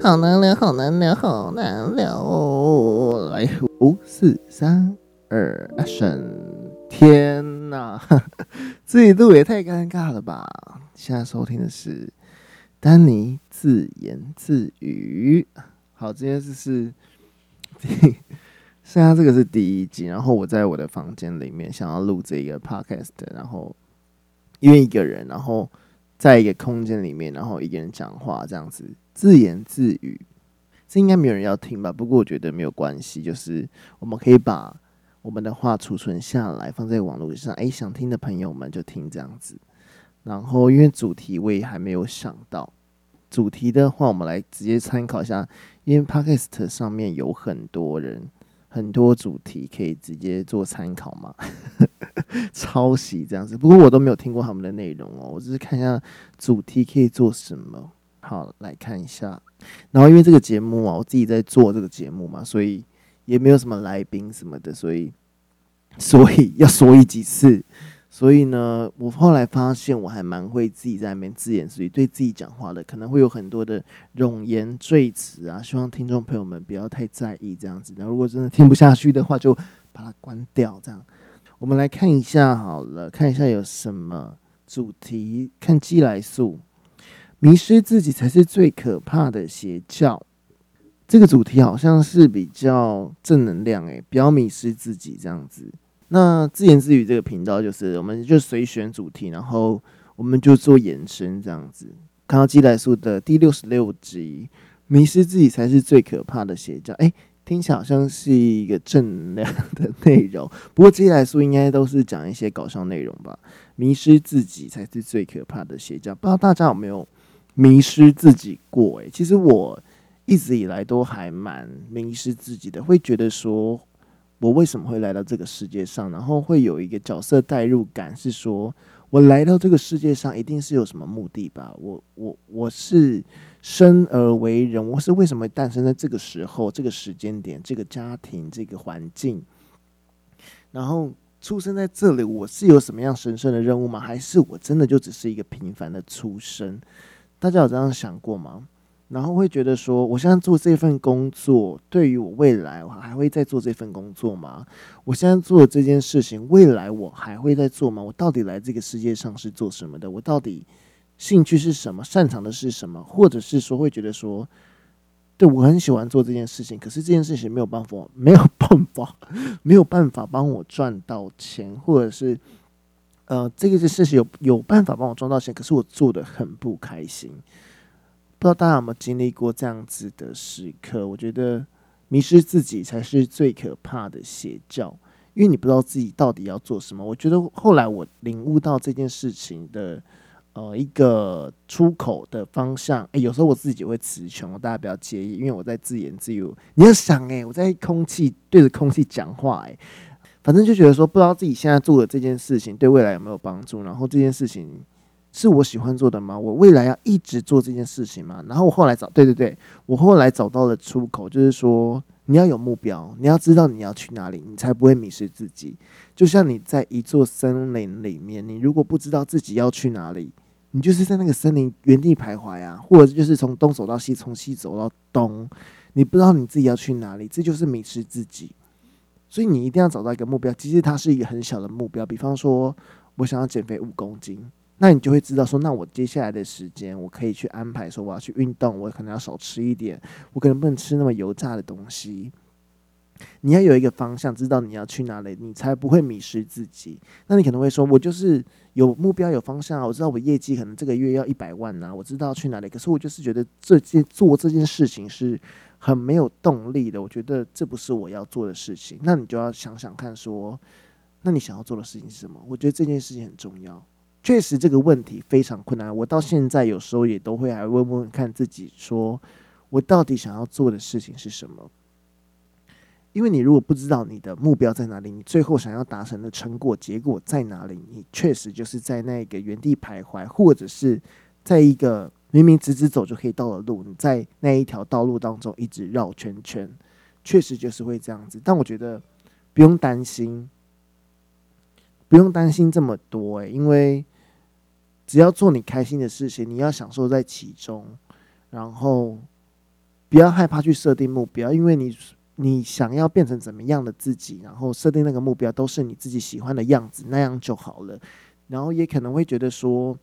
好难聊，好难聊，好难聊哦！来，五四三二，Action！天哪，这一度也太尴尬了吧！现在收听的是丹尼自言自语。好，今天这是第，现在这个是第一集。然后我在我的房间里面想要录这个 Podcast，然后因为一个人，然后。在一个空间里面，然后一个人讲话，这样子自言自语，这应该没有人要听吧？不过我觉得没有关系，就是我们可以把我们的话储存下来，放在网络上。哎，想听的朋友们就听这样子。然后因为主题我也还没有想到，主题的话我们来直接参考一下，因为 Podcast 上面有很多人。很多主题可以直接做参考嘛，抄袭这样子。不过我都没有听过他们的内容哦，我只是看一下主题可以做什么。好，来看一下。然后因为这个节目啊，我自己在做这个节目嘛，所以也没有什么来宾什么的，所以所以要说一几次。所以呢，我后来发现我还蛮会自己在那边自言自语，对自己讲话的，可能会有很多的冗言赘词啊。希望听众朋友们不要太在意这样子。那如果真的听不下去的话，就把它关掉。这样，我们来看一下好了，看一下有什么主题。看鸡来素，迷失自己才是最可怕的邪教。这个主题好像是比较正能量诶，不要迷失自己这样子。那自言自语这个频道就是，我们就随选主题，然后我们就做延伸这样子。看到鸡来素的第六十六集，迷失自己才是最可怕的邪教。哎，听起来好像是一个正能量的内容。不过接下来说应该都是讲一些搞笑内容吧？迷失自己才是最可怕的邪教。不知道大家有没有迷失自己过？哎，其实我一直以来都还蛮迷失自己的，会觉得说。我为什么会来到这个世界上？然后会有一个角色代入感，是说我来到这个世界上一定是有什么目的吧？我我我是生而为人，我是为什么诞生在这个时候、这个时间点、这个家庭、这个环境？然后出生在这里，我是有什么样神圣的任务吗？还是我真的就只是一个平凡的出生？大家有这样想过吗？然后会觉得说，我现在做这份工作，对于我未来，我还会再做这份工作吗？我现在做这件事情，未来我还会再做吗？我到底来这个世界上是做什么的？我到底兴趣是什么？擅长的是什么？或者是说，会觉得说，对，我很喜欢做这件事情，可是这件事情没有办法，没有办法，没有办法帮我赚到钱，或者是，呃，这个事情有有办法帮我赚到钱，可是我做得很不开心。不知道大家有没有经历过这样子的时刻？我觉得迷失自己才是最可怕的邪教，因为你不知道自己到底要做什么。我觉得后来我领悟到这件事情的呃一个出口的方向。诶，有时候我自己会词穷，大家不要介意，因为我在自言自语。你要想，诶，我在空气对着空气讲话，诶，反正就觉得说，不知道自己现在做的这件事情对未来有没有帮助，然后这件事情。是我喜欢做的吗？我未来要一直做这件事情吗？然后我后来找，对对对，我后来找到了出口，就是说你要有目标，你要知道你要去哪里，你才不会迷失自己。就像你在一座森林里面，你如果不知道自己要去哪里，你就是在那个森林原地徘徊啊，或者就是从东走到西，从西走到东，你不知道你自己要去哪里，这就是迷失自己。所以你一定要找到一个目标，其实它是一个很小的目标，比方说我想要减肥五公斤。那你就会知道说，那我接下来的时间，我可以去安排说，我要去运动，我可能要少吃一点，我可能不能吃那么油炸的东西。你要有一个方向，知道你要去哪里，你才不会迷失自己。那你可能会说，我就是有目标、有方向啊，我知道我业绩可能这个月要一百万呐，我知道去哪里。可是我就是觉得这件做这件事情是很没有动力的，我觉得这不是我要做的事情。那你就要想想看，说，那你想要做的事情是什么？我觉得这件事情很重要。确实这个问题非常困难，我到现在有时候也都会还问问看自己，说我到底想要做的事情是什么？因为你如果不知道你的目标在哪里，你最后想要达成的成果结果在哪里，你确实就是在那个原地徘徊，或者是在一个明明直直走就可以到的路，你在那一条道路当中一直绕圈圈，确实就是会这样子。但我觉得不用担心，不用担心这么多欸，因为。只要做你开心的事情，你要享受在其中，然后不要害怕去设定目标，因为你你想要变成怎么样的自己，然后设定那个目标都是你自己喜欢的样子，那样就好了。然后也可能会觉得说，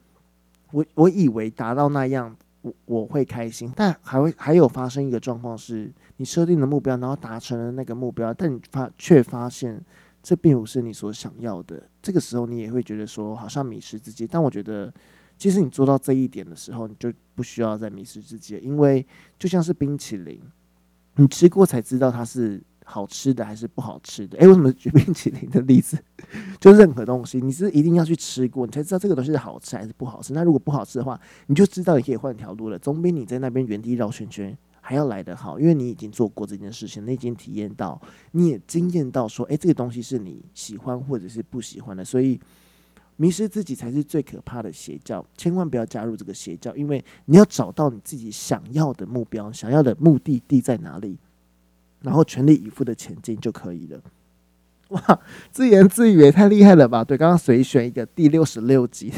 我我以为达到那样，我我会开心，但还会还有发生一个状况是，你设定的目标，然后达成了那个目标，但你发却发现这并不是你所想要的。这个时候你也会觉得说，好像迷失自己。但我觉得，其实你做到这一点的时候，你就不需要再迷失自己了，因为就像是冰淇淋，你吃过才知道它是。好吃的还是不好吃的？诶，为什么举冰淇淋的例子？就任何东西，你是一定要去吃过，你才知道这个东西是好吃还是不好吃。那如果不好吃的话，你就知道你可以换条路了，总比你在那边原地绕圈圈还要来得好，因为你已经做过这件事情，你已经体验到，你也经验到说，诶，这个东西是你喜欢或者是不喜欢的。所以，迷失自己才是最可怕的邪教，千万不要加入这个邪教，因为你要找到你自己想要的目标，想要的目的地在哪里。然后全力以赴的前进就可以了。哇，自言自语也太厉害了吧？对，刚刚随选一个第六十六集，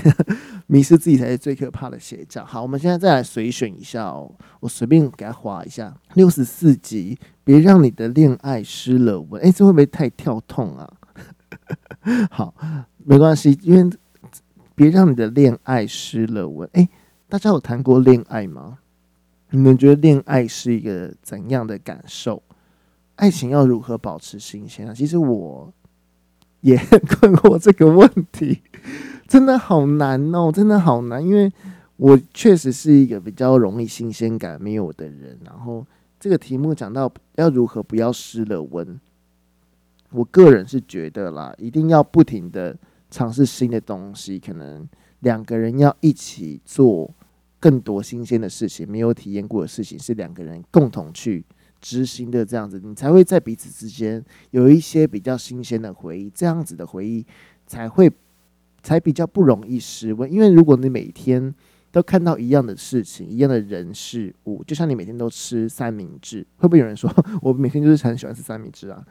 迷失自己才是最可怕的邪教。好，我们现在再来随选一下哦，我随便给他划一下，六十四集，别让你的恋爱失了温。哎，这会不会太跳痛啊？好，没关系，因为别让你的恋爱失了温。哎，大家有谈过恋爱吗？你们觉得恋爱是一个怎样的感受？爱情要如何保持新鲜啊？其实我也困惑这个问题，真的好难哦，真的好难。因为我确实是一个比较容易新鲜感没有的人。然后这个题目讲到要如何不要失了温，我个人是觉得啦，一定要不停的尝试新的东西。可能两个人要一起做更多新鲜的事情，没有体验过的事情，是两个人共同去。执行的这样子，你才会在彼此之间有一些比较新鲜的回忆，这样子的回忆才会才比较不容易失温。因为如果你每天都看到一样的事情、一样的人事物，就像你每天都吃三明治，会不会有人说我每天就是很喜欢吃三明治啊？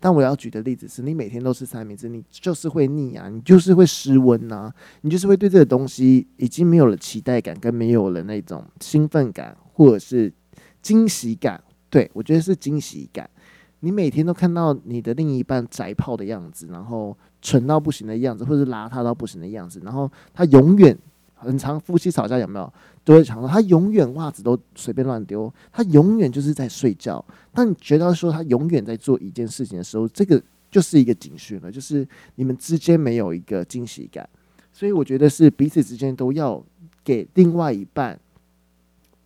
但我要举的例子是你每天都吃三明治，你就是会腻啊，你就是会失温呐，你就是会对这个东西已经没有了期待感，跟没有了那种兴奋感或者是惊喜感。对，我觉得是惊喜感。你每天都看到你的另一半宅炮的样子，然后蠢到不行的样子，或者是邋遢到不行的样子，然后他永远很长夫妻吵架有没有？都会常说他永远袜子都随便乱丢，他永远就是在睡觉。当你觉得说他永远在做一件事情的时候，这个就是一个警讯了，就是你们之间没有一个惊喜感。所以我觉得是彼此之间都要给另外一半。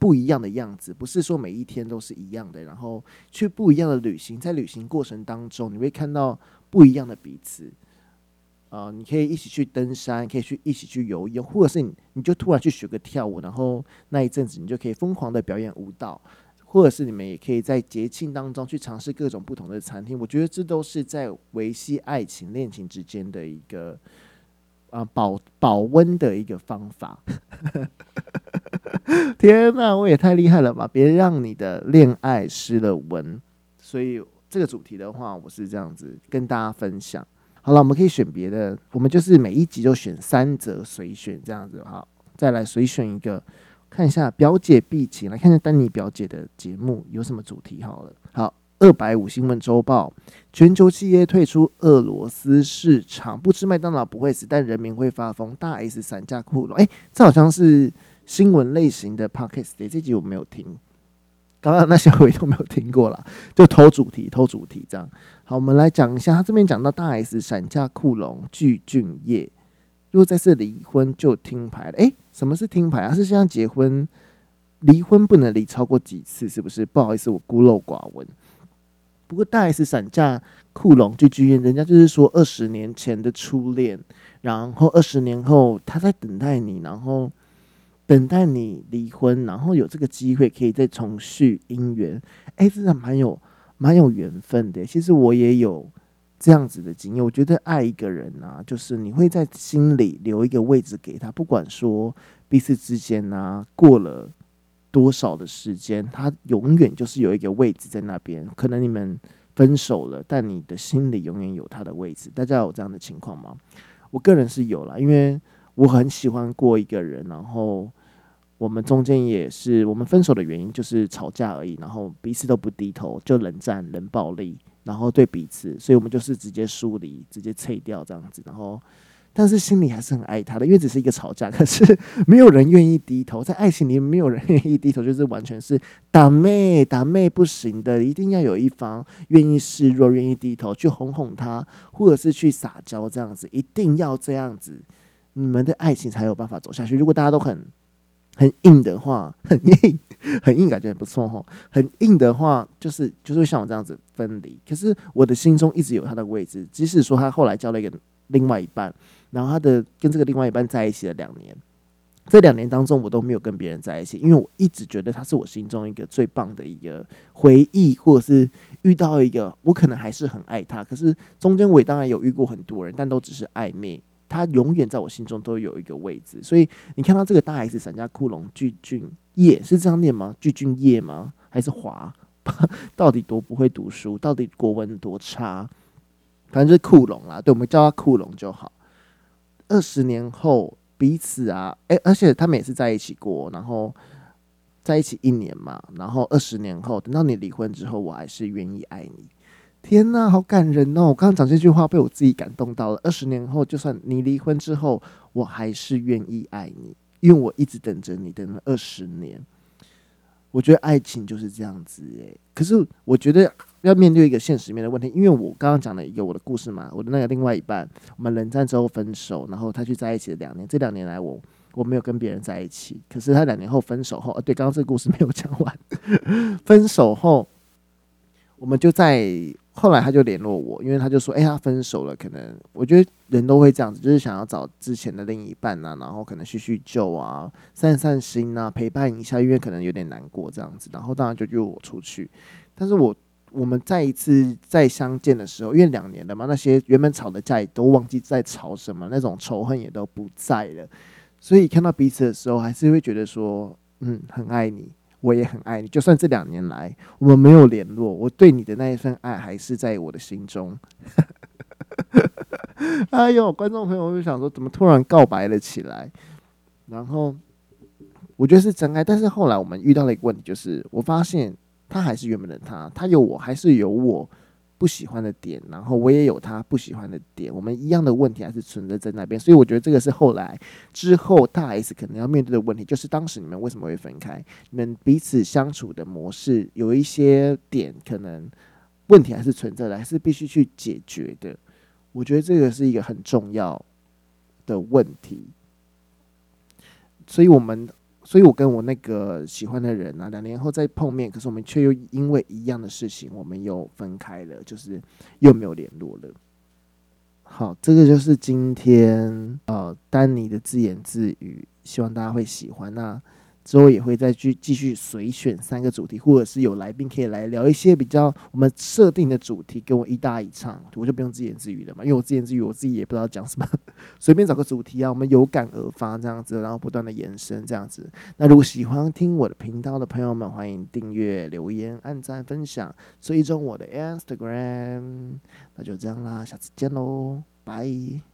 不一样的样子，不是说每一天都是一样的，然后去不一样的旅行，在旅行过程当中，你会看到不一样的彼此。啊、你可以一起去登山，可以去一起去游泳，或者是你你就突然去学个跳舞，然后那一阵子你就可以疯狂的表演舞蹈，或者是你们也可以在节庆当中去尝试各种不同的餐厅。我觉得这都是在维系爱情恋情之间的一个啊、保保温的一个方法。天呐，我也太厉害了吧！别让你的恋爱失了温。所以这个主题的话，我是这样子跟大家分享。好了，我们可以选别的，我们就是每一集就选三则随选这样子哈。再来随选一个，看一下表姐必请，来看一下丹尼表姐的节目有什么主题好了。好，二百五新闻周报：全球企业退出俄罗斯市场，不吃麦当劳不会死，但人民会发疯。大 S 散架酷龙，哎，这好像是。新闻类型的 podcast，这集我没有听，刚刚那些我都没有听过啦，就偷主题，偷主题这样。好，我们来讲一下，他这边讲到大 S 闪嫁酷龙具俊业，如果再次离婚就听牌了。诶、什么是听牌啊？是现在结婚离婚不能离超过几次，是不是？不好意思，我孤陋寡闻。不过大 S 闪嫁酷龙具俊曄，人家就是说二十年前的初恋，然后二十年后他在等待你，然后。等待你离婚，然后有这个机会可以再重续姻缘，哎，真的蛮有蛮有缘分的。其实我也有这样子的经验。我觉得爱一个人啊，就是你会在心里留一个位置给他，不管说彼此之间啊过了多少的时间，他永远就是有一个位置在那边。可能你们分手了，但你的心里永远有他的位置。大家有这样的情况吗？我个人是有啦，因为。我很喜欢过一个人，然后我们中间也是，我们分手的原因就是吵架而已，然后彼此都不低头，就冷战、冷暴力，然后对彼此，所以我们就是直接疏离，直接撤掉这样子，然后。但是心里还是很爱他的，因为只是一个吵架，可是没有人愿意低头，在爱情里没有人愿意低头，就是完全是打妹打妹不行的，一定要有一方愿意示弱，愿意低头去哄哄他，或者是去撒娇这样子，一定要这样子，你们的爱情才有办法走下去。如果大家都很很硬的话，很 硬很硬，感觉很不错哈，很硬的话，就是就是像我这样子分离。可是我的心中一直有他的位置，即使说他后来交了一个另外一半。然后他的跟这个另外一半在一起了两年，这两年当中我都没有跟别人在一起，因为我一直觉得他是我心中一个最棒的一个回忆，或者是遇到一个我可能还是很爱他，可是中间我也当然有遇过很多人，但都只是暧昧，他永远在我心中都有一个位置。所以你看到这个大 S 闪家库龙巨俊曄是这样念吗？巨俊曄吗？还是华？到底多不会读书？到底国文多差？反正就是库龙啦，对，我们叫他库龙就好。二十年后，彼此啊，诶、欸，而且他们也是在一起过，然后在一起一年嘛，然后二十年后，等到你离婚之后，我还是愿意爱你。天哪，好感人哦！我刚刚讲这句话被我自己感动到了。二十年后，就算你离婚之后，我还是愿意爱你，因为我一直等着你，等了二十年。我觉得爱情就是这样子诶，可是我觉得要面对一个现实面的问题，因为我刚刚讲了一个我的故事嘛，我的那个另外一半，我们冷战之后分手，然后他去在一起了两年，这两年来我我没有跟别人在一起，可是他两年后分手后，呃，对，刚刚这个故事没有讲完，分手后我们就在。后来他就联络我，因为他就说：“哎、欸，他分手了，可能我觉得人都会这样子，就是想要找之前的另一半、啊，然后可能叙叙旧啊，散散心啊，陪伴一下，因为可能有点难过这样子。然后当然就约我出去，但是我我们再一次再相见的时候，因为两年了嘛，那些原本吵的架也都忘记在吵什么，那种仇恨也都不在了，所以看到彼此的时候，还是会觉得说，嗯，很爱你。”我也很爱你，就算这两年来我们没有联络，我对你的那一份爱还是在我的心中。哎呦，观众朋友就想说，怎么突然告白了起来？然后我觉得是真爱，但是后来我们遇到了一个问题，就是我发现他还是原本的他，他有我还是有我。不喜欢的点，然后我也有他不喜欢的点，我们一样的问题还是存在在那边，所以我觉得这个是后来之后大 S 可能要面对的问题，就是当时你们为什么会分开？你们彼此相处的模式有一些点可能问题还是存在的，还是必须去解决的。我觉得这个是一个很重要的问题，所以我们。所以，我跟我那个喜欢的人啊，两年后再碰面，可是我们却又因为一样的事情，我们又分开了，就是又没有联络了。好，这个就是今天呃丹尼的自言自语，希望大家会喜欢。那。之后也会再去继续随选三个主题，或者是有来宾可以来聊一些比较我们设定的主题，跟我一搭一唱，我就不用自言自语了嘛，因为我自言自语我自己也不知道讲什么，随便找个主题啊，我们有感而发这样子，然后不断的延伸这样子。那如果喜欢听我的频道的朋友们，欢迎订阅、留言、按赞、分享，追踪我的 Instagram。那就这样啦，下次见喽，拜。